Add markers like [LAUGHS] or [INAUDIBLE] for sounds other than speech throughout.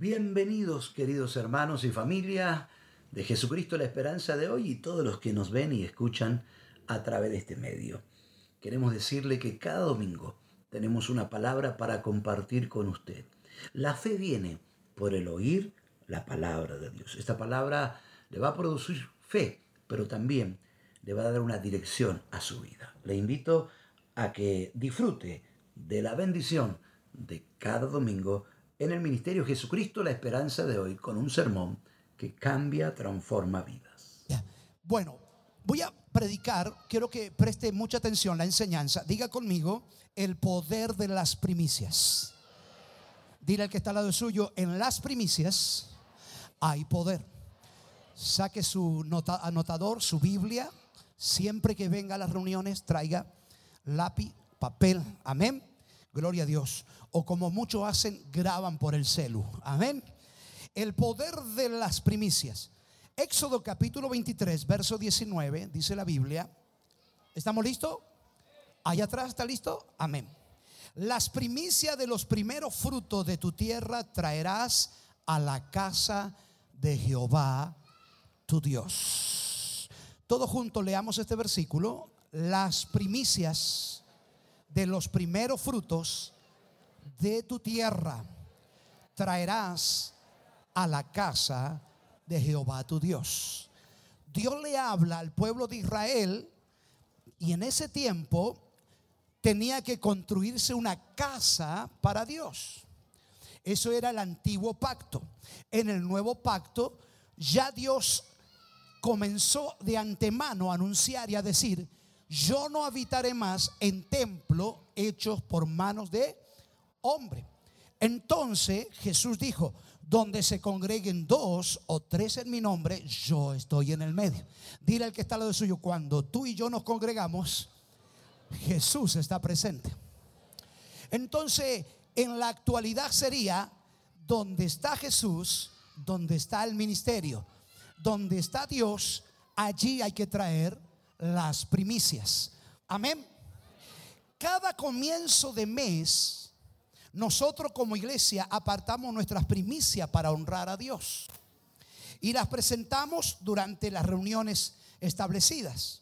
Bienvenidos queridos hermanos y familia de Jesucristo la esperanza de hoy y todos los que nos ven y escuchan a través de este medio. Queremos decirle que cada domingo tenemos una palabra para compartir con usted. La fe viene por el oír la palabra de Dios. Esta palabra le va a producir fe, pero también le va a dar una dirección a su vida. Le invito a que disfrute de la bendición de cada domingo en el Ministerio Jesucristo la Esperanza de hoy con un sermón que cambia, transforma vidas. Bueno, voy a predicar, quiero que preste mucha atención la enseñanza. Diga conmigo el poder de las primicias. Dile al que está al lado suyo, en las primicias hay poder. Saque su anotador, su Biblia. Siempre que venga a las reuniones, traiga lápiz, papel. Amén. Gloria a Dios. O como muchos hacen, graban por el celu. Amén. El poder de las primicias. Éxodo capítulo 23, verso 19, dice la Biblia. ¿Estamos listos? Allá atrás está listo. Amén. Las primicias de los primeros frutos de tu tierra traerás a la casa de Jehová, tu Dios. Todos juntos leamos este versículo. Las primicias de los primeros frutos de tu tierra traerás a la casa de Jehová tu Dios. Dios le habla al pueblo de Israel y en ese tiempo tenía que construirse una casa para Dios. Eso era el antiguo pacto. En el nuevo pacto ya Dios comenzó de antemano a anunciar y a decir, yo no habitaré más en templo hechos por manos de hombre. Entonces Jesús dijo, donde se congreguen dos o tres en mi nombre, yo estoy en el medio. Dile al que está al lado suyo, cuando tú y yo nos congregamos, Jesús está presente. Entonces, en la actualidad sería, donde está Jesús, donde está el ministerio, donde está Dios, allí hay que traer las primicias. Amén. Cada comienzo de mes, nosotros como iglesia apartamos nuestras primicias para honrar a Dios. Y las presentamos durante las reuniones establecidas.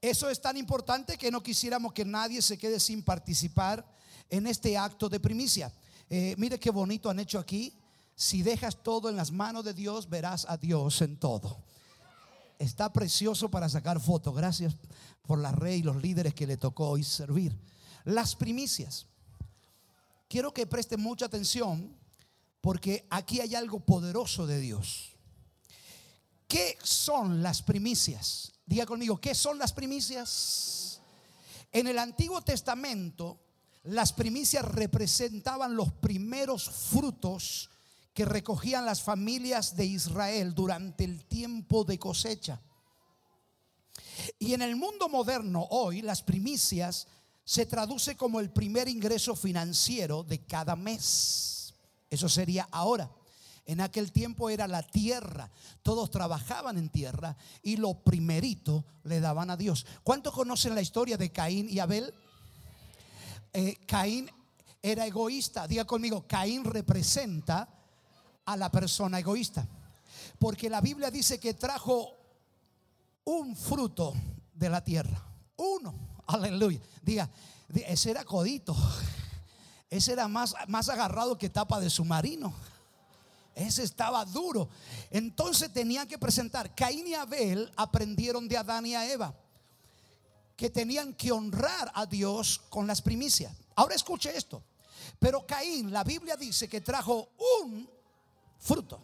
Eso es tan importante que no quisiéramos que nadie se quede sin participar en este acto de primicia. Eh, mire qué bonito han hecho aquí. Si dejas todo en las manos de Dios, verás a Dios en todo. Está precioso para sacar fotos. Gracias por la rey y los líderes que le tocó hoy servir. Las primicias. Quiero que preste mucha atención porque aquí hay algo poderoso de Dios. ¿Qué son las primicias? Diga conmigo, ¿qué son las primicias? En el Antiguo Testamento, las primicias representaban los primeros frutos que recogían las familias de Israel durante el tiempo de cosecha. Y en el mundo moderno hoy las primicias se traduce como el primer ingreso financiero de cada mes. Eso sería ahora. En aquel tiempo era la tierra. Todos trabajaban en tierra y lo primerito le daban a Dios. ¿Cuántos conocen la historia de Caín y Abel? Eh, Caín era egoísta. Diga conmigo, Caín representa a la persona egoísta. Porque la Biblia dice que trajo un fruto de la tierra. Uno. Aleluya. Diga, ese era codito. Ese era más, más agarrado que tapa de submarino. Ese estaba duro. Entonces tenían que presentar. Caín y Abel aprendieron de Adán y a Eva que tenían que honrar a Dios con las primicias. Ahora escuche esto. Pero Caín, la Biblia dice que trajo un fruto.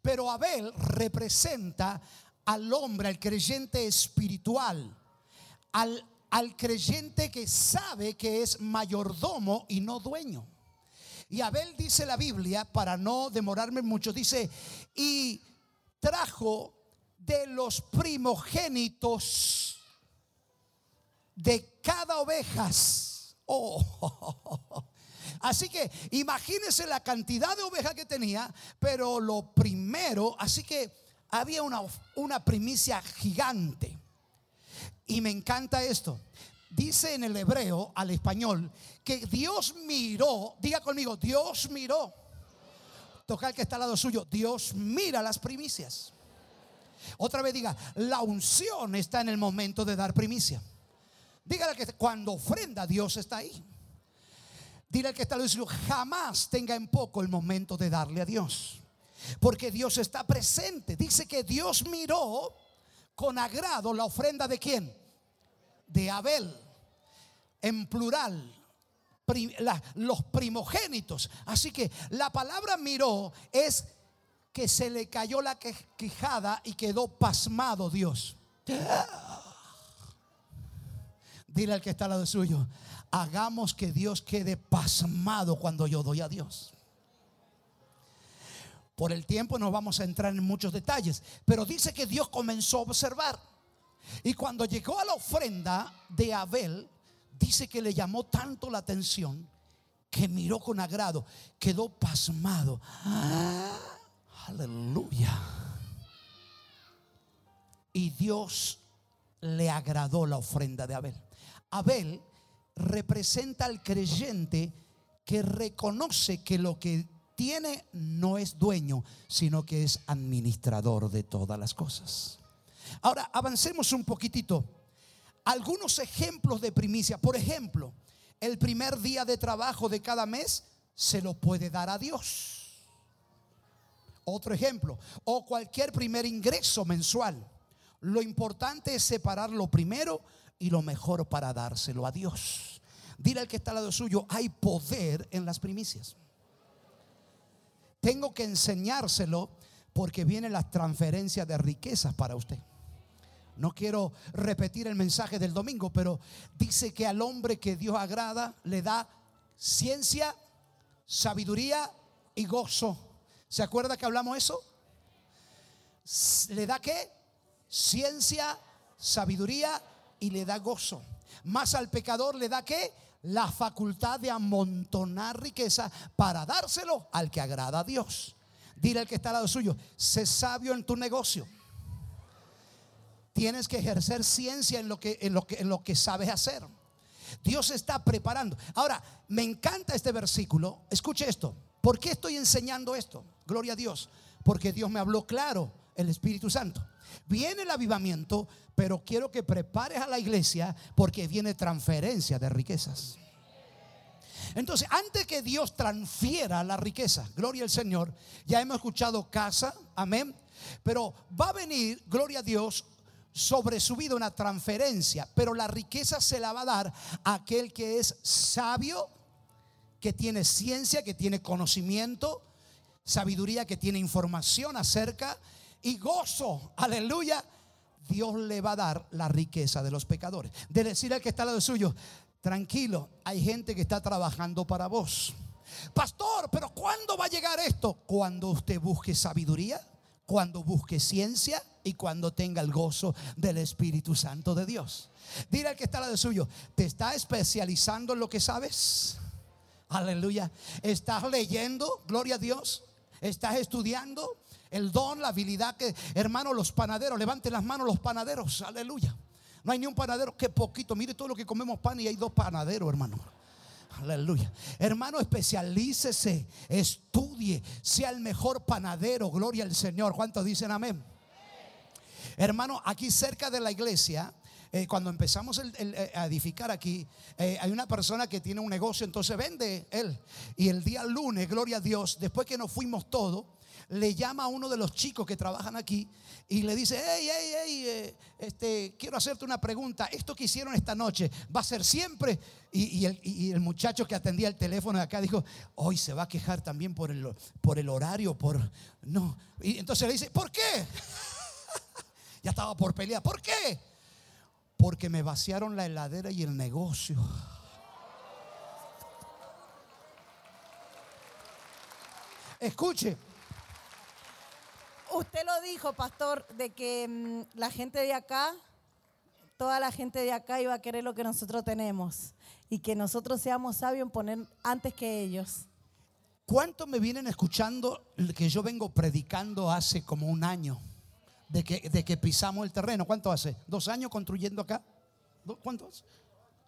Pero Abel representa al hombre, al creyente espiritual, al, al creyente que sabe que es mayordomo y no dueño. Y Abel dice la Biblia, para no demorarme mucho, dice, y trajo de los primogénitos de cada ovejas. Oh, [LAUGHS] Así que imagínense la cantidad de ovejas que tenía, pero lo primero, así que había una, una primicia gigante. Y me encanta esto. Dice en el hebreo al español que Dios miró, diga conmigo, Dios miró Toca el que está al lado suyo. Dios mira las primicias. Otra vez diga, la unción está en el momento de dar primicia. Dígale que cuando ofrenda Dios está ahí. Dile al que está al lado jamás tenga en poco el momento de darle a Dios. Porque Dios está presente. Dice que Dios miró con agrado la ofrenda de quién? De Abel. En plural. los primogénitos. Así que la palabra miró es que se le cayó la quijada y quedó pasmado Dios. Dile al que está al lado suyo, hagamos que Dios quede pasmado cuando yo doy a Dios. Por el tiempo no vamos a entrar en muchos detalles, pero dice que Dios comenzó a observar. Y cuando llegó a la ofrenda de Abel, dice que le llamó tanto la atención que miró con agrado, quedó pasmado. aleluya. Y Dios le agradó la ofrenda de Abel. Abel representa al creyente que reconoce que lo que tiene no es dueño, sino que es administrador de todas las cosas. Ahora, avancemos un poquitito. Algunos ejemplos de primicia. Por ejemplo, el primer día de trabajo de cada mes se lo puede dar a Dios. Otro ejemplo. O cualquier primer ingreso mensual. Lo importante es separar lo primero y lo mejor para dárselo a Dios. Dile al que está al lado suyo, hay poder en las primicias. Tengo que enseñárselo porque viene la transferencia de riquezas para usted. No quiero repetir el mensaje del domingo, pero dice que al hombre que Dios agrada le da ciencia, sabiduría y gozo. ¿Se acuerda que hablamos eso? ¿Le da qué? Ciencia, sabiduría y le da gozo. Más al pecador le da qué? la facultad de amontonar riqueza para dárselo al que agrada a Dios. Dile al que está al lado suyo, sé sabio en tu negocio. Tienes que ejercer ciencia en lo que, en lo que, en lo que sabes hacer. Dios está preparando. Ahora, me encanta este versículo. Escuche esto. ¿Por qué estoy enseñando esto? Gloria a Dios. Porque Dios me habló claro, el Espíritu Santo. Viene el avivamiento, pero quiero que prepares a la iglesia porque viene transferencia de riquezas. Entonces, antes que Dios transfiera la riqueza, gloria al Señor, ya hemos escuchado casa, amén, pero va a venir, gloria a Dios, sobre su vida una transferencia, pero la riqueza se la va a dar a aquel que es sabio, que tiene ciencia, que tiene conocimiento, sabiduría, que tiene información acerca y gozo, aleluya, Dios le va a dar la riqueza de los pecadores. De decir al que está al lado suyo, tranquilo, hay gente que está trabajando para vos. Pastor, pero ¿cuándo va a llegar esto? Cuando usted busque sabiduría, cuando busque ciencia y cuando tenga el gozo del Espíritu Santo de Dios. Dile al que está al lado suyo, ¿te está especializando en lo que sabes? Aleluya. ¿Estás leyendo? Gloria a Dios. ¿Estás estudiando? El don, la habilidad que, hermano, los panaderos, levanten las manos los panaderos, aleluya. No hay ni un panadero, que poquito, mire todo lo que comemos pan y hay dos panaderos, hermano. Aleluya. Hermano, especialícese, estudie, sea el mejor panadero, gloria al Señor. ¿Cuántos dicen amén? Hermano, aquí cerca de la iglesia, eh, cuando empezamos eh, a edificar aquí, eh, hay una persona que tiene un negocio, entonces vende él. Y el día lunes, gloria a Dios, después que nos fuimos todos, le llama a uno de los chicos que trabajan aquí y le dice, hey, hey, hey, eh, este, quiero hacerte una pregunta. Esto que hicieron esta noche va a ser siempre. Y, el, muchacho que atendía el teléfono de acá dijo, hoy se va a quejar también por el, por el horario, por... No. Y entonces le dice, ¿por qué? [LAUGHS] ya estaba por pelear. ¿Por qué? Porque me vaciaron la heladera y el negocio. Escuche, usted lo dijo, pastor, de que mm, la gente de acá, toda la gente de acá iba a querer lo que nosotros tenemos y que nosotros seamos sabios en poner antes que ellos. ¿Cuántos me vienen escuchando que yo vengo predicando hace como un año de que, de que pisamos el terreno? ¿Cuánto hace? ¿Dos años construyendo acá? ¿Cuántos?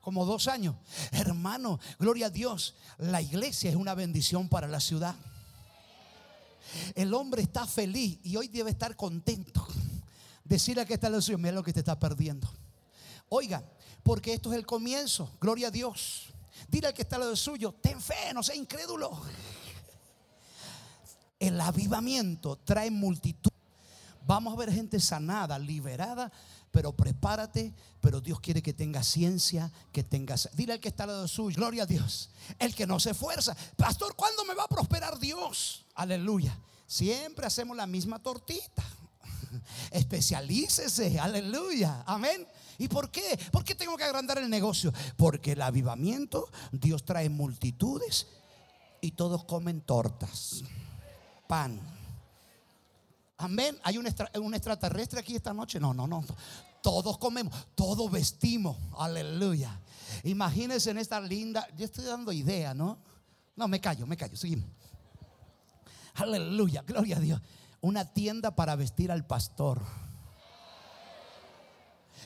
Como dos años. Hermano, gloria a Dios, la iglesia es una bendición para la ciudad. El hombre está feliz y hoy debe estar contento. Decirle a que está lo suyo, mira lo que te está perdiendo. Oiga, porque esto es el comienzo. Gloria a Dios. Dile al que está lo suyo, ten fe, no sea incrédulo. El avivamiento trae multitud. Vamos a ver gente sanada, liberada, pero prepárate, pero Dios quiere que tengas ciencia, que tengas... Dile al que está al lado suyo, gloria a Dios. El que no se esfuerza. Pastor, ¿cuándo me va a prosperar Dios? Aleluya. Siempre hacemos la misma tortita. [LAUGHS] Especialícese, aleluya. Amén. ¿Y por qué? ¿Por qué tengo que agrandar el negocio? Porque el avivamiento, Dios trae multitudes y todos comen tortas, pan Amén. ¿Hay un, extraterrestre aquí esta noche? No, no, no. Todos comemos, todos vestimos. Aleluya. Imagínense en esta linda. Yo estoy dando idea, ¿no? No, me callo, me callo. Seguimos. Aleluya, gloria a Dios. Una tienda para vestir al pastor.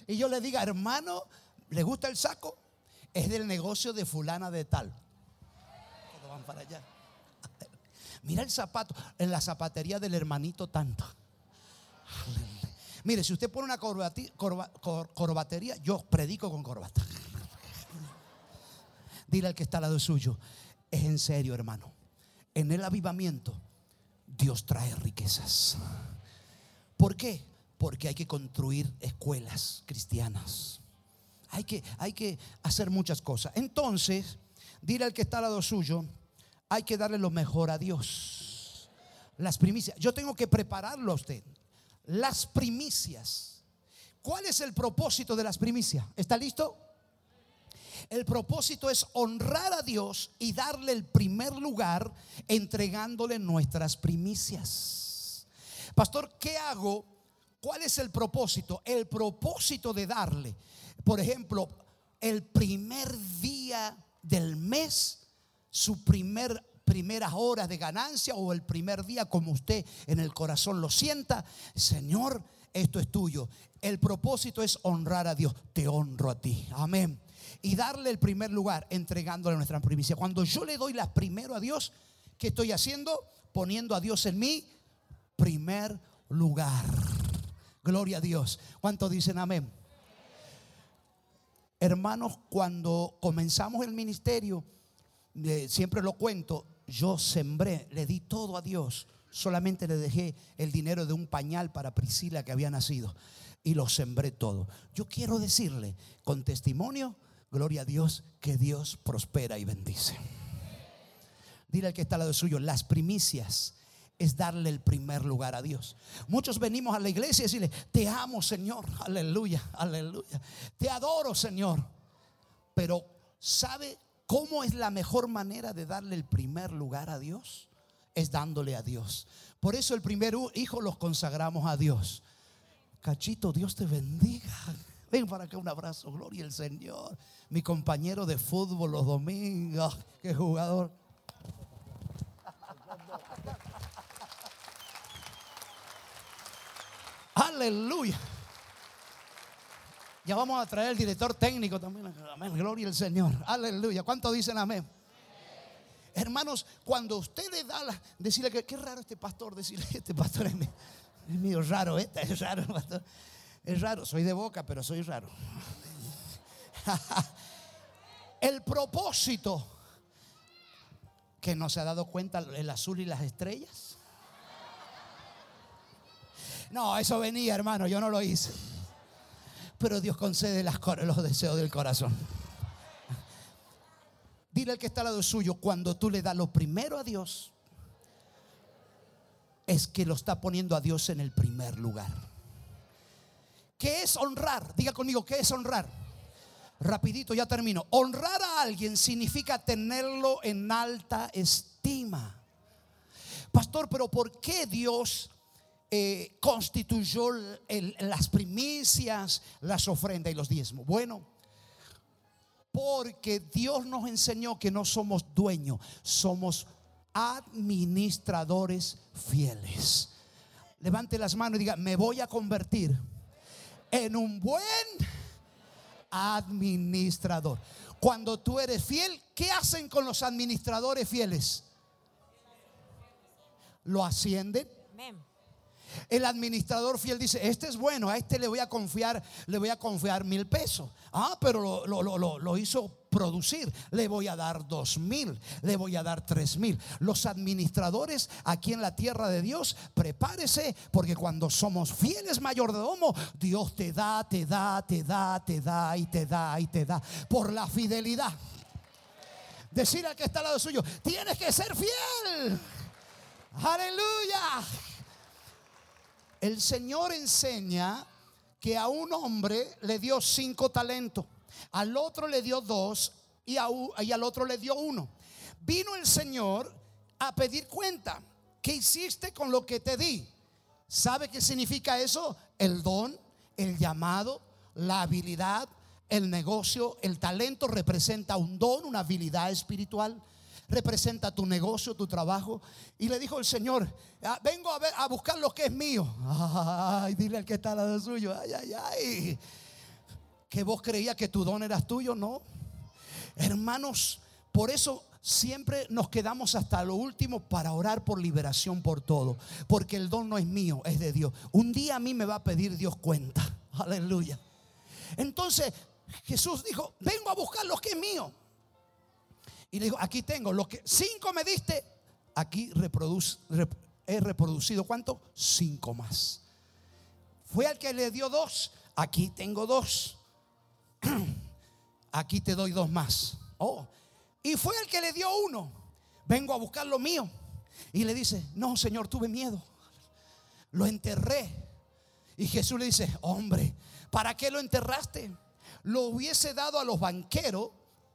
Y yo le diga, hermano, ¿le gusta el saco? Es del negocio de fulana de tal. Todos van para allá. Mira el zapato, en la zapatería del hermanito tanto. Mire, si usted pone una corbatería, yo predico con corbata. Dile al que está al lado suyo, es en serio, hermano. En el avivamiento, Dios trae riquezas. ¿Por qué? Porque hay que construir escuelas cristianas. Hay que, hay que hacer muchas cosas. Entonces, dile al que está al lado suyo, hay que darle lo mejor a Dios. Las primicias. Yo tengo que prepararlo a usted. Las primicias. ¿Cuál es el propósito de las primicias? ¿Está listo? El propósito es honrar a Dios y darle el primer lugar entregándole nuestras primicias. Pastor, ¿qué hago? ¿Cuál es el propósito? El propósito de darle, por ejemplo, el primer día del mes su primer primeras horas de ganancia o el primer día como usted en el corazón lo sienta, Señor, esto es tuyo. El propósito es honrar a Dios. Te honro a ti. Amén. Y darle el primer lugar entregándole nuestra primicia. Cuando yo le doy las primero a Dios, ¿qué estoy haciendo? Poniendo a Dios en mi primer lugar. Gloria a Dios. ¿Cuántos dicen amén? Hermanos, cuando comenzamos el ministerio, siempre lo cuento, yo sembré, le di todo a Dios. Solamente le dejé el dinero de un pañal para Priscila que había nacido. Y lo sembré todo. Yo quiero decirle con testimonio, gloria a Dios, que Dios prospera y bendice. Dile al que está al lado suyo, las primicias es darle el primer lugar a Dios. Muchos venimos a la iglesia y decirle, te amo Señor, aleluya, aleluya. Te adoro Señor. Pero ¿sabe ¿Cómo es la mejor manera de darle el primer lugar a Dios? Es dándole a Dios. Por eso el primer hijo los consagramos a Dios. Cachito, Dios te bendiga. [LAUGHS] Ven para acá un abrazo, gloria al Señor. Mi compañero de fútbol los domingos, qué jugador. [LAUGHS] Aleluya. Ya vamos a traer el director técnico también. Amén. Gloria al Señor. Aleluya. ¿Cuánto dicen amén? Hermanos, cuando usted le da la, decirle que qué raro este pastor, decirle este pastor es, medio raro, ¿eh? es raro. Es raro, soy de boca, pero soy raro. [LAUGHS] el propósito que no se ha dado cuenta el azul y las estrellas. No, eso venía, hermano, yo no lo hice pero Dios concede los deseos del corazón. Dile al que está al lado suyo, cuando tú le das lo primero a Dios, es que lo está poniendo a Dios en el primer lugar. ¿Qué es honrar? Diga conmigo, ¿qué es honrar? Rapidito, ya termino. Honrar a alguien significa tenerlo en alta estima. Pastor, pero ¿por qué Dios eh, constituyó las primicias, las ofrendas y los diezmos? Bueno, porque Dios nos enseñó que no somos dueños, somos administradores fieles. Levante las manos y diga, me voy a convertir en un buen administrador. Cuando tú eres fiel, ¿qué hacen con los administradores fieles? lo ascienden. Amén. El administrador fiel dice, este es bueno, a este le voy a confiar, le voy a confiar mil pesos. Ah, pero lo, lo- hizo producir, le voy a dar dos mil, le voy a dar tres mil. Los administradores aquí en la tierra de Dios, prepárese, porque cuando somos fieles mayordomo, Dios te da, te da, te da, te da y te da y te da por la fidelidad. Decir al que está al lado suyo, tienes que ser fiel. Aleluya. El Señor enseña que a un hombre le dio cinco talentos, al otro le dio dos y, al otro le dio uno. Vino el Señor a pedir cuenta. ¿Qué hiciste con lo que te di? ¿Sabe qué significa eso? El don, el llamado, la habilidad, el negocio, el talento representa un don, una habilidad espiritual representa tu negocio, tu trabajo. Y le dijo el Señor, "Ah, vengo a, ver, a buscar lo que es mío. [LAUGHS] Ay, dile al que está al lado suyo, ay, ay, ay. Que vos creías que tu don eras tuyo, no. Hermanos, por eso siempre nos quedamos hasta lo último para orar por liberación por todo. Porque el don no es mío, es de Dios. Un día a mí me va a pedir Dios cuenta. [LAUGHS] Aleluya. Entonces Jesús dijo, vengo a buscar lo que es mío. Y le dijo, aquí tengo, lo que cinco me diste, aquí reproduce, rep- he reproducido, ¿cuánto? Cinco más. Fue al que le dio dos, aquí tengo dos. [CLEARS THROAT] Aquí te doy dos más. Oh, y fue el que le dio uno. Vengo a buscar lo mío. Y le dice, no, Señor, tuve miedo. Lo enterré. Y Jesús le dice, hombre, ¿para qué lo enterraste? Lo hubiese dado a los banqueros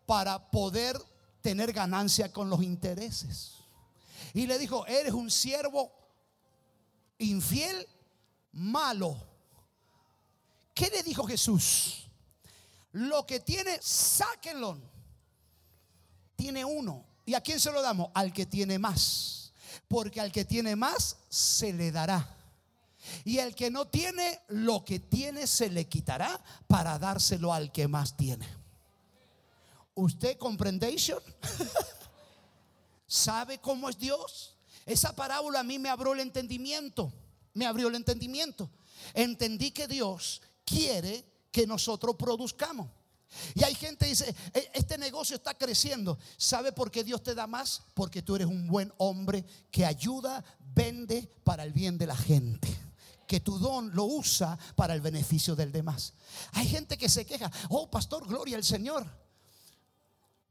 para poder tener ganancia con los intereses. Y le dijo, eres un siervo infiel, malo. ¿Qué le dijo Jesús? Lo que tiene, sáquenlo. Tiene uno. ¿Y a quién se lo damos? Al que tiene más. Porque al que tiene más se le dará. Y el que no tiene, lo que tiene se le quitará para dárselo al que más tiene. ¿Usted comprendation? ¿Sabe cómo es Dios? Esa parábola a mí me abrió el entendimiento. Me abrió el entendimiento. Entendí que Dios quiere que nosotros produzcamos. Y hay gente que dice, "E- este negocio está creciendo. ¿Sabe por qué Dios te da más? Porque tú eres un buen hombre que ayuda, vende para el bien de la gente. Que tu don lo usa para el beneficio del demás. Hay gente que se queja, oh pastor, gloria al Señor.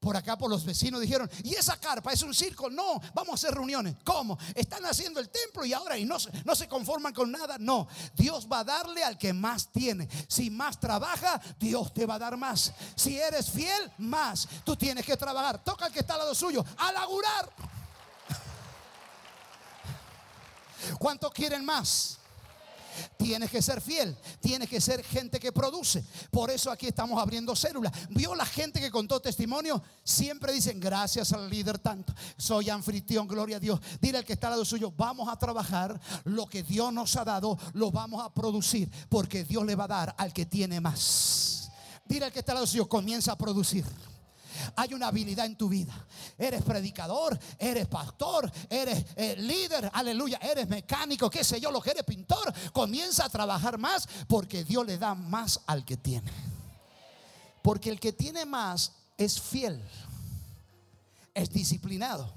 Por acá, por los vecinos dijeron, ¿y esa carpa es un circo? No, vamos a hacer reuniones. ¿Cómo? Están haciendo el templo y ahora y no, no se conforman con nada. No, Dios va a darle al que más tiene. Si más trabaja, Dios te va a dar más. Si eres fiel, más. Tú tienes que trabajar. Toca al que está al lado suyo. A laburar. [LAUGHS] ¿Cuántos quieren más? Tienes que ser fiel, tienes que ser gente que produce. Por eso aquí estamos abriendo células. Vio la gente que contó testimonio, siempre dicen gracias al líder tanto. Soy anfitrión, gloria a Dios. Dile al que está al lado suyo, vamos a trabajar lo que Dios nos ha dado, lo vamos a producir, porque Dios le va a dar al que tiene más. Dile al que está al lado suyo, comienza a producir. Hay una habilidad en tu vida. Eres predicador, eres pastor, eres eh, líder, aleluya, eres mecánico, qué sé yo, lo que eres pintor. Comienza a trabajar más porque Dios le da más al que tiene. Porque el que tiene más es fiel, es disciplinado,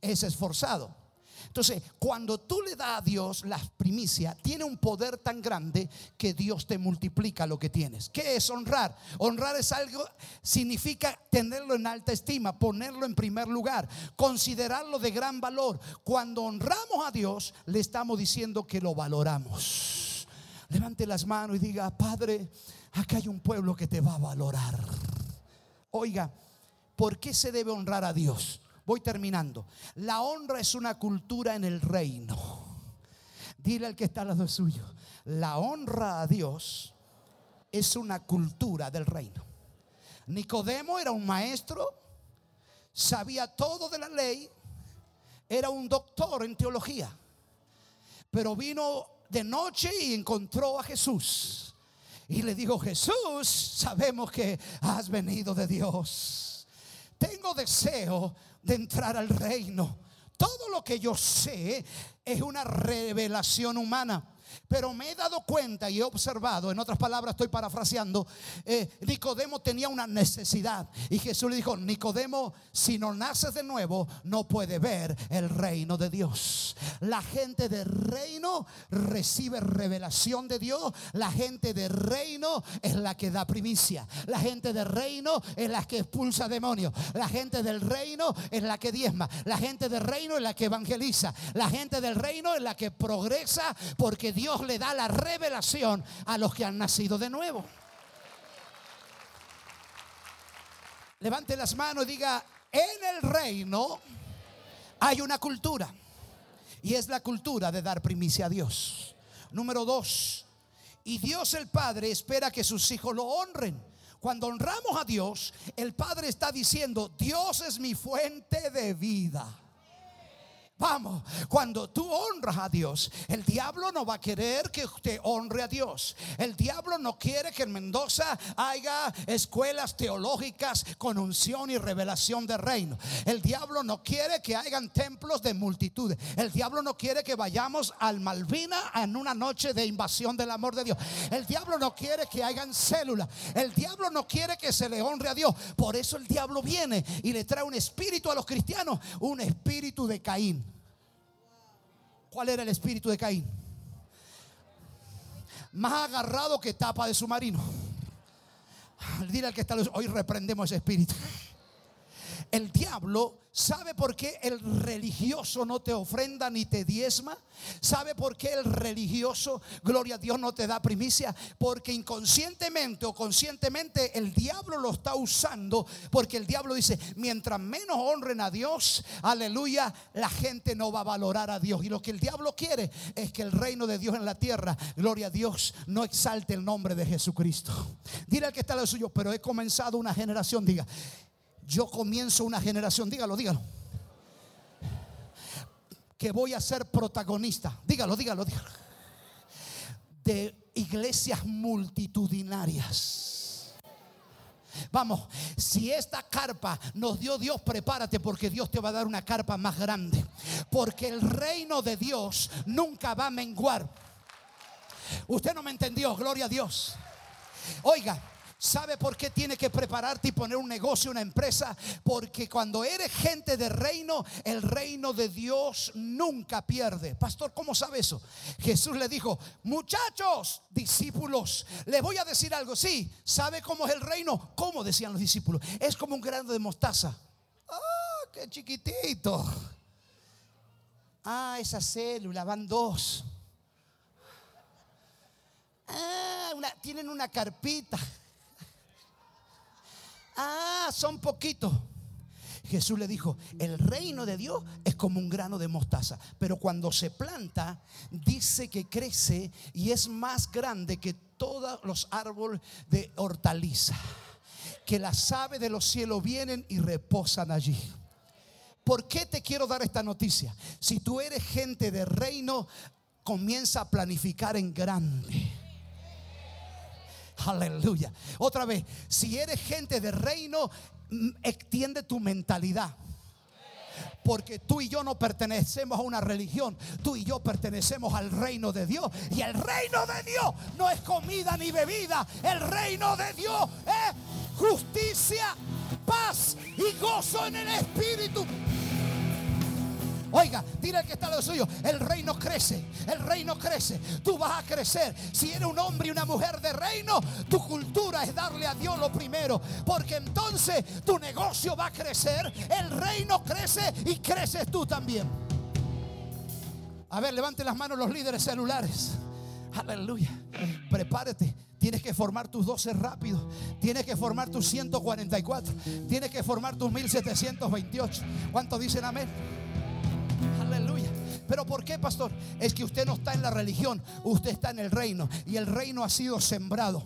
es esforzado. Entonces, cuando tú le das a Dios las primicias, tiene un poder tan grande que Dios te multiplica lo que tienes. ¿Qué es honrar? Honrar es algo, significa tenerlo en alta estima, ponerlo en primer lugar, considerarlo de gran valor. Cuando honramos a Dios, le estamos diciendo que lo valoramos. Levante las manos y diga, Padre, acá hay un pueblo que te va a valorar. Oiga, ¿por qué se debe honrar a Dios? Voy terminando. La honra es una cultura en el reino. Dile al que está al lado suyo. La honra a Dios es una cultura del reino. Nicodemo era un maestro, sabía todo de la ley, era un doctor en teología, pero vino de noche y encontró a Jesús. Y le dijo, Jesús, sabemos que has venido de Dios. Tengo deseo de entrar al reino. Todo lo que yo sé es una revelación humana. Pero me he dado cuenta y he observado, en otras palabras estoy parafraseando, eh, Nicodemo tenía una necesidad. Y Jesús le dijo, Nicodemo, si no naces de nuevo, no puede ver el reino de Dios. La gente del reino recibe revelación de Dios. La gente del reino es la que da primicia. La gente del reino es la que expulsa demonios. La gente del reino es la que diezma. La gente del reino es la que evangeliza. La gente del reino es la que progresa porque Dios le da la revelación a los que han nacido de nuevo. Levante las manos y diga, en el reino hay una cultura. Y es la cultura de dar primicia a Dios. Número dos, y Dios el Padre espera que sus hijos lo honren. Cuando honramos a Dios, el Padre está diciendo, Dios es mi fuente de vida. Vamos, cuando tú honras a Dios, el diablo no va a querer que usted honre a Dios. El diablo no quiere que en Mendoza haya escuelas teológicas con unción y revelación de reino. El diablo no quiere que hayan templos de multitudes. El diablo no quiere que vayamos al Malvina en una noche de invasión del amor de Dios. El diablo no quiere que hayan células. El diablo no quiere que se le honre a Dios. Por eso el diablo viene y le trae un espíritu a los cristianos, un espíritu de Caín. ¿Cuál era el espíritu de Caín? Más agarrado que tapa de submarino. Dile al que está hoy reprendemos ese espíritu. El diablo ¿Sabe por qué el religioso no te ofrenda ni te diezma? ¿Sabe por qué el religioso, gloria a Dios, no te da primicia? Porque inconscientemente o conscientemente el diablo lo está usando. Porque el diablo dice, mientras menos honren a Dios, aleluya, la gente no va a valorar a Dios. Y lo que el diablo quiere es que el reino de Dios en la tierra, gloria a Dios, no exalte el nombre de Jesucristo. Dile al que está lo suyo, pero he comenzado una generación, diga, yo comienzo una generación, dígalo, dígalo. Que voy a ser protagonista, dígalo, dígalo, dígalo. De iglesias multitudinarias. Vamos, si esta carpa nos dio Dios, prepárate porque Dios te va a dar una carpa más grande. Porque el reino de Dios nunca va a menguar. Usted no me entendió, gloria a Dios. Oiga, ¿Sabe por qué tiene que prepararte y poner un negocio, una empresa? Porque cuando eres gente de reino, el reino de Dios nunca pierde. Pastor, ¿cómo sabe eso? Jesús le dijo, muchachos, discípulos, le voy a decir algo. Sí, ¿sabe cómo es el reino? ¿Cómo decían los discípulos? Es como un grano de mostaza. Ah, qué chiquitito. Ah, esa célula, van dos. Ah, tienen una carpita. Ah, son poquitos. Jesús le dijo, el reino de Dios es como un grano de mostaza, pero cuando se planta, dice que crece y es más grande que todos los árboles de hortaliza, que las aves de los cielos vienen y reposan allí. ¿Por qué te quiero dar esta noticia? Si tú eres gente de reino, comienza a planificar en grande. Aleluya. Otra vez, si eres gente de reino, mm, extiende tu mentalidad. Porque tú y yo no pertenecemos a una religión, tú y yo pertenecemos al reino de Dios. Y el reino de Dios no es comida ni bebida, el reino de Dios es justicia, paz y gozo en el Espíritu. Oiga, dile al que está lo suyo, el reino crece, el reino crece, tú vas a crecer. Si eres un hombre y una mujer de reino, tu cultura es darle a Dios lo primero, porque entonces tu negocio va a crecer, el reino crece y creces tú también. A ver, levante las manos los líderes celulares. Aleluya. Prepárate. Tienes que formar tus 12 rápidos. Tienes que formar tus 144. Tienes que formar tus 1728. ¿Cuántos dicen amén? Aleluya. Pero ¿por qué, pastor? Es que usted no está en la religión, usted está en el reino y el reino ha sido sembrado.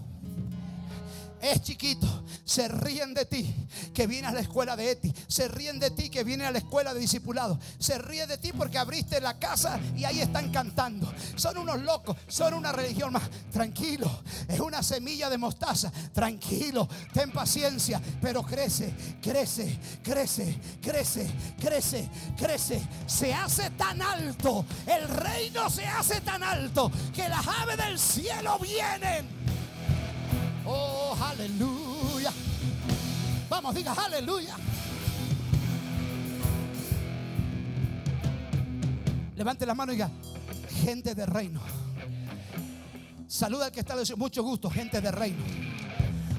es chiquito, se ríen de ti que viene a la escuela de Eti, se ríen de ti que viene a la escuela de discipulado, se ríen de ti porque abriste la casa y ahí están cantando. Son unos locos, son una religión más. Tranquilo, es una semilla de mostaza. Tranquilo, ten paciencia, pero crece, crece, crece, crece, crece, crece. Se hace tan alto, el reino se hace tan alto que las aves del cielo vienen Oh, aleluya. Vamos, diga aleluya. Levante la mano y diga, gente de reino. Saluda al que está diciendo, mucho gusto, gente de reino.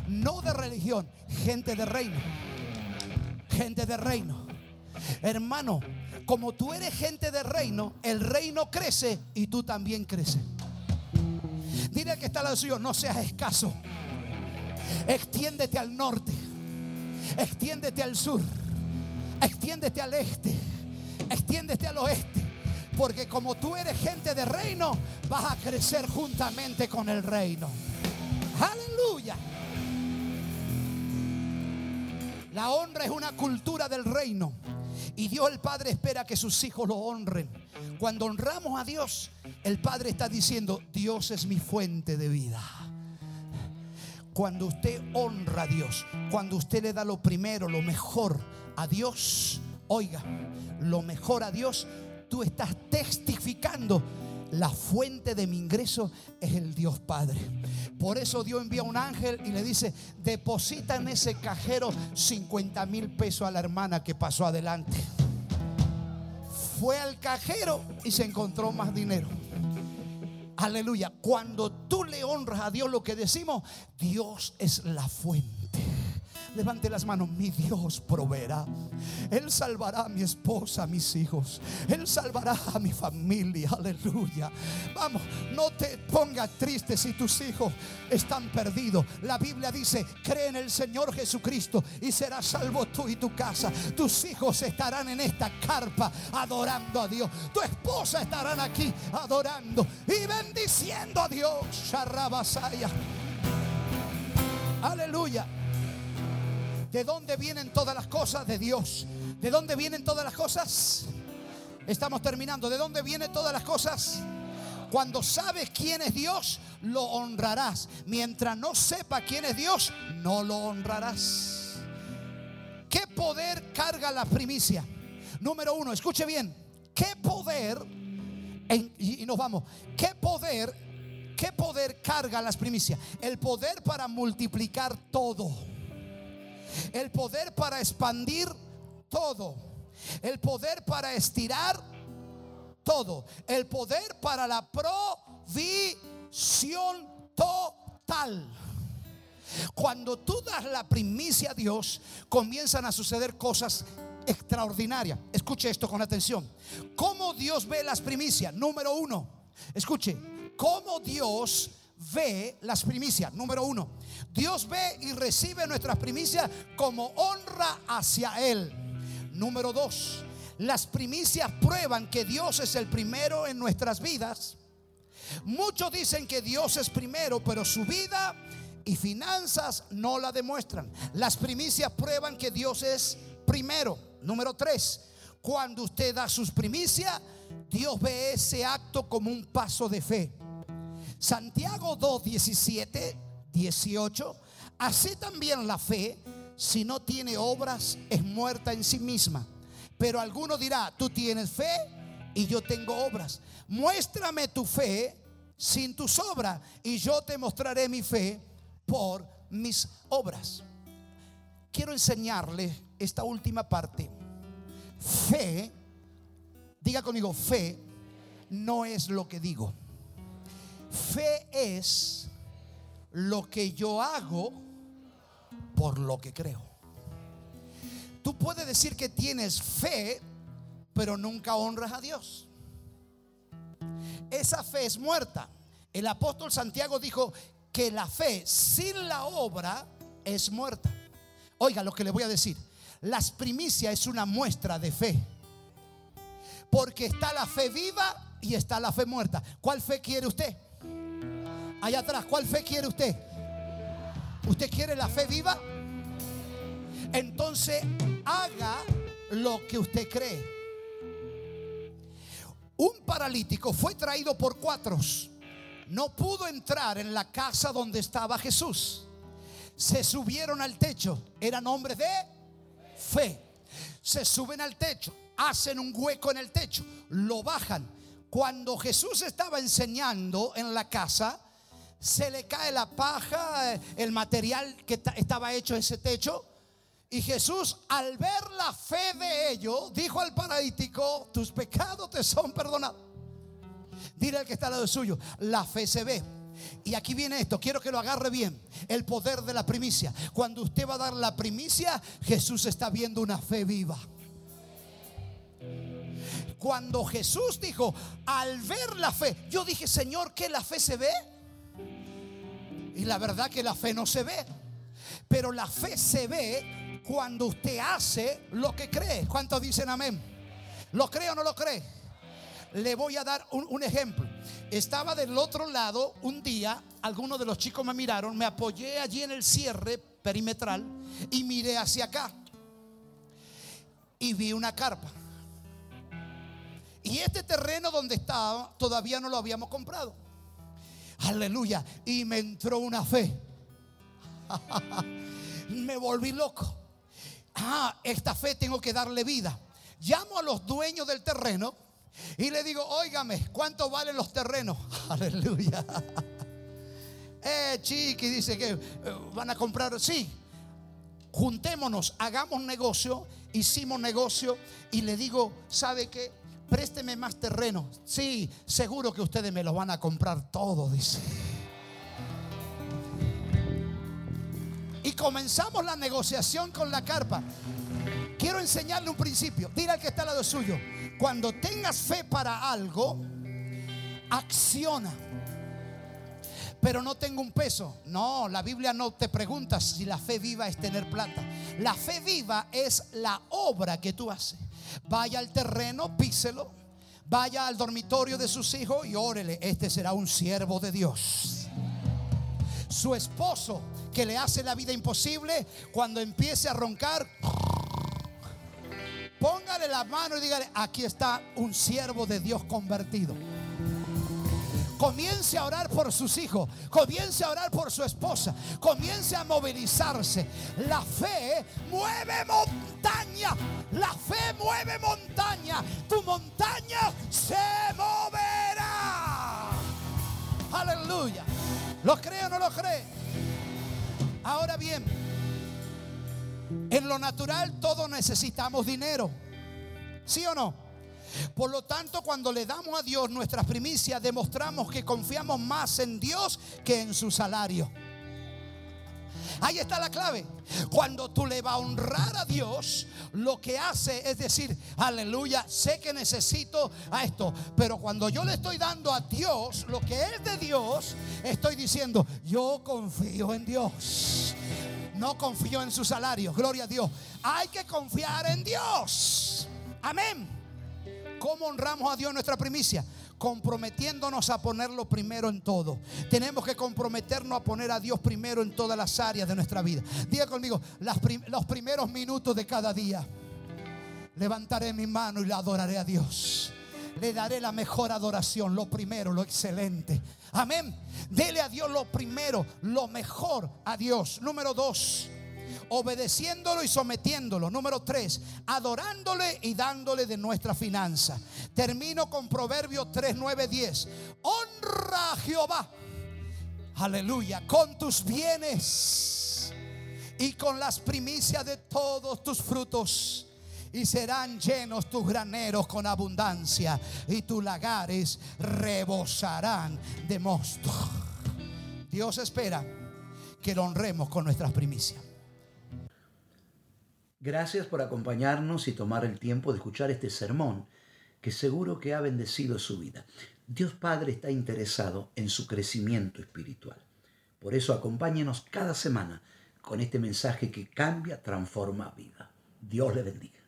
No de religión, gente de reino. Gente de reino. Hermano, como tú eres gente de reino, el reino crece y tú también creces. Dile al que está al lado no seas escaso. Extiéndete al norte. Extiéndete al sur. Extiéndete al este. Extiéndete al oeste. Porque como tú eres gente de reino, vas a crecer juntamente con el reino. Aleluya. La honra es una cultura del reino. Y Dios el Padre espera que sus hijos lo honren. Cuando honramos a Dios, el Padre está diciendo, Dios es mi fuente de vida. Cuando usted honra a Dios, cuando usted le da lo primero, lo mejor a Dios, oiga, lo mejor a Dios, tú estás testificando. La fuente de mi ingreso es el Dios Padre. Por eso Dios envía un ángel y le dice, deposita en ese cajero 50 mil pesos a la hermana que pasó adelante. Fue al cajero y se encontró más dinero. Aleluya. Cuando tú le honras a Dios lo que decimos, Dios es la fuente. Levante las manos, mi Dios proveerá. Él salvará a mi esposa, a mis hijos. Él salvará a mi familia. Aleluya. Vamos, no te pongas triste si tus hijos están perdidos. La Biblia dice, cree en el Señor Jesucristo y serás salvo tú y tu casa. Tus hijos estarán en esta carpa adorando a Dios. Tu esposa estarán aquí adorando y bendiciendo a Dios. Aleluya. ¿De dónde vienen todas las cosas? De Dios. ¿De dónde vienen todas las cosas? Estamos terminando. ¿De dónde vienen todas las cosas? Cuando sabes quién es Dios, lo honrarás. Mientras no sepa quién es Dios, no lo honrarás. ¿Qué poder carga la primicia? Número uno, escuche bien. ¿Qué poder? y nos vamos. ¿Qué poder? ¿Qué poder carga las primicias? El poder para multiplicar todo el poder para expandir todo, el poder para estirar todo, el poder para la provisión total. Cuando tú das la primicia a Dios, comienzan a suceder cosas extraordinarias. Escuche esto con atención. ¿Cómo Dios ve las primicias? Número uno, escuche, ¿cómo Dios ve las primicias. Número uno, Dios ve y recibe nuestras primicias como honra hacia Él. Número dos, las primicias prueban que Dios es el primero en nuestras vidas. Muchos dicen que Dios es primero, pero su vida y finanzas no la demuestran. Las primicias prueban que Dios es primero. Número tres, cuando usted da sus primicias, Dios ve ese acto como un paso de fe. Santiago 2, 17, 18. Así también la fe, si no tiene obras, es muerta en sí misma. Pero alguno dirá, tú tienes fe y yo tengo obras. Muéstrame tu fe sin tus obras y yo te mostraré mi fe por mis obras. Quiero enseñarle esta última parte. Fe, diga conmigo, fe no es lo que digo. Fe es lo que yo hago por lo que creo. Tú puedes decir que tienes fe, pero nunca honras a Dios. Esa fe es muerta. El apóstol Santiago dijo que la fe sin la obra es muerta. Oiga lo que le voy a decir. Las primicias es una muestra de fe. Porque está la fe viva y está la fe muerta. ¿Cuál fe quiere usted? Allá atrás, ¿cuál fe quiere usted? ¿Usted quiere la fe viva? Entonces haga lo que usted cree. Un paralítico fue traído por cuatro. No pudo entrar en la casa donde estaba Jesús. Se subieron al techo. Eran hombres de fe. Se suben al techo. Hacen un hueco en el techo. Lo bajan. Cuando Jesús estaba enseñando en la casa, se le cae la paja, el material que estaba hecho ese techo. Y Jesús, al ver la fe de ellos, dijo al paralítico, tus pecados te son perdonados. Dile al que está al lado suyo, la fe se ve. Y aquí viene esto, quiero que lo agarre bien, el poder de la primicia. Cuando usted va a dar la primicia, Jesús está viendo una fe viva. Cuando Jesús dijo, al ver la fe, yo dije, Señor, ¿que la fe se ve? Y la verdad que la fe no se ve. Pero la fe se ve cuando usted hace lo que cree. ¿Cuántos dicen amén? ¿Lo cree o no lo cree? Le voy a dar un, ejemplo. Estaba del otro lado un día, algunos de los chicos me miraron, me apoyé allí en el cierre perimetral y miré hacia acá. Y vi una carpa. Y este terreno donde estaba todavía no lo habíamos comprado. Aleluya. Y me entró una fe. [LAUGHS] me volví loco. Ah, esta fe tengo que darle vida. Llamo a los dueños del terreno y le digo, óigame, ¿cuánto valen los terrenos? [LAUGHS] Aleluya. Eh, chiqui, dice que eh, van a comprar. Sí, juntémonos, hagamos negocio. Hicimos negocio y le digo, ¿sabe qué? Présteme más terreno. Sí, seguro que ustedes me lo van a comprar todo, dice. Y comenzamos la negociación con la carpa. Quiero enseñarle un principio. Dile al que está al lado suyo. Cuando tengas fe para algo, acciona. Pero no tengo un peso. No, la Biblia no te pregunta si la fe viva es tener plata. La fe viva es la obra que tú haces. Vaya al terreno, píselo. Vaya al dormitorio de sus hijos y órele. Este será un siervo de Dios. Su esposo que le hace la vida imposible, cuando empiece a roncar, póngale la mano y dígale, aquí está un siervo de Dios convertido. Comience a orar por sus hijos. Comience a orar por su esposa. Comience a movilizarse. La fe mueve montaña. La fe mueve montaña. Tu montaña se moverá. Aleluya. ¿Lo cree o no lo cree? Ahora bien, en lo natural todos necesitamos dinero. ¿Sí o no? Por lo tanto, cuando le damos a Dios nuestras primicias, demostramos que confiamos más en Dios que en su salario. Ahí está la clave. Cuando tú le vas a honrar a Dios, lo que hace es decir, aleluya, sé que necesito a esto. Pero cuando yo le estoy dando a Dios lo que es de Dios, estoy diciendo, yo confío en Dios. No confío en su salario. Gloria a Dios. Hay que confiar en Dios. Amén. ¿Cómo honramos a Dios nuestra primicia? comprometiéndonos a ponerlo primero en todo. Tenemos que comprometernos a poner a Dios primero en todas las áreas de nuestra vida. Diga conmigo, los primeros minutos de cada día, levantaré mi mano y la adoraré a Dios. Le daré la mejor adoración, lo primero, lo excelente. Amén. Dele a Dios lo primero, lo mejor a Dios. Número dos obedeciéndolo y sometiéndolo. Número tres, adorándole y dándole de nuestra finanza. Termino con Proverbios 3, 9, 10. Honra a Jehová. Aleluya. Con tus bienes y con las primicias de todos tus frutos y serán llenos tus graneros con abundancia y tus lagares rebosarán de mosto. Dios espera que lo honremos con nuestras primicias. Gracias por acompañarnos y tomar el tiempo de escuchar este sermón que seguro que ha bendecido su vida. Dios Padre está interesado en su crecimiento espiritual. Por eso acompáñenos cada semana con este mensaje que cambia, transforma vida. Dios le bendiga.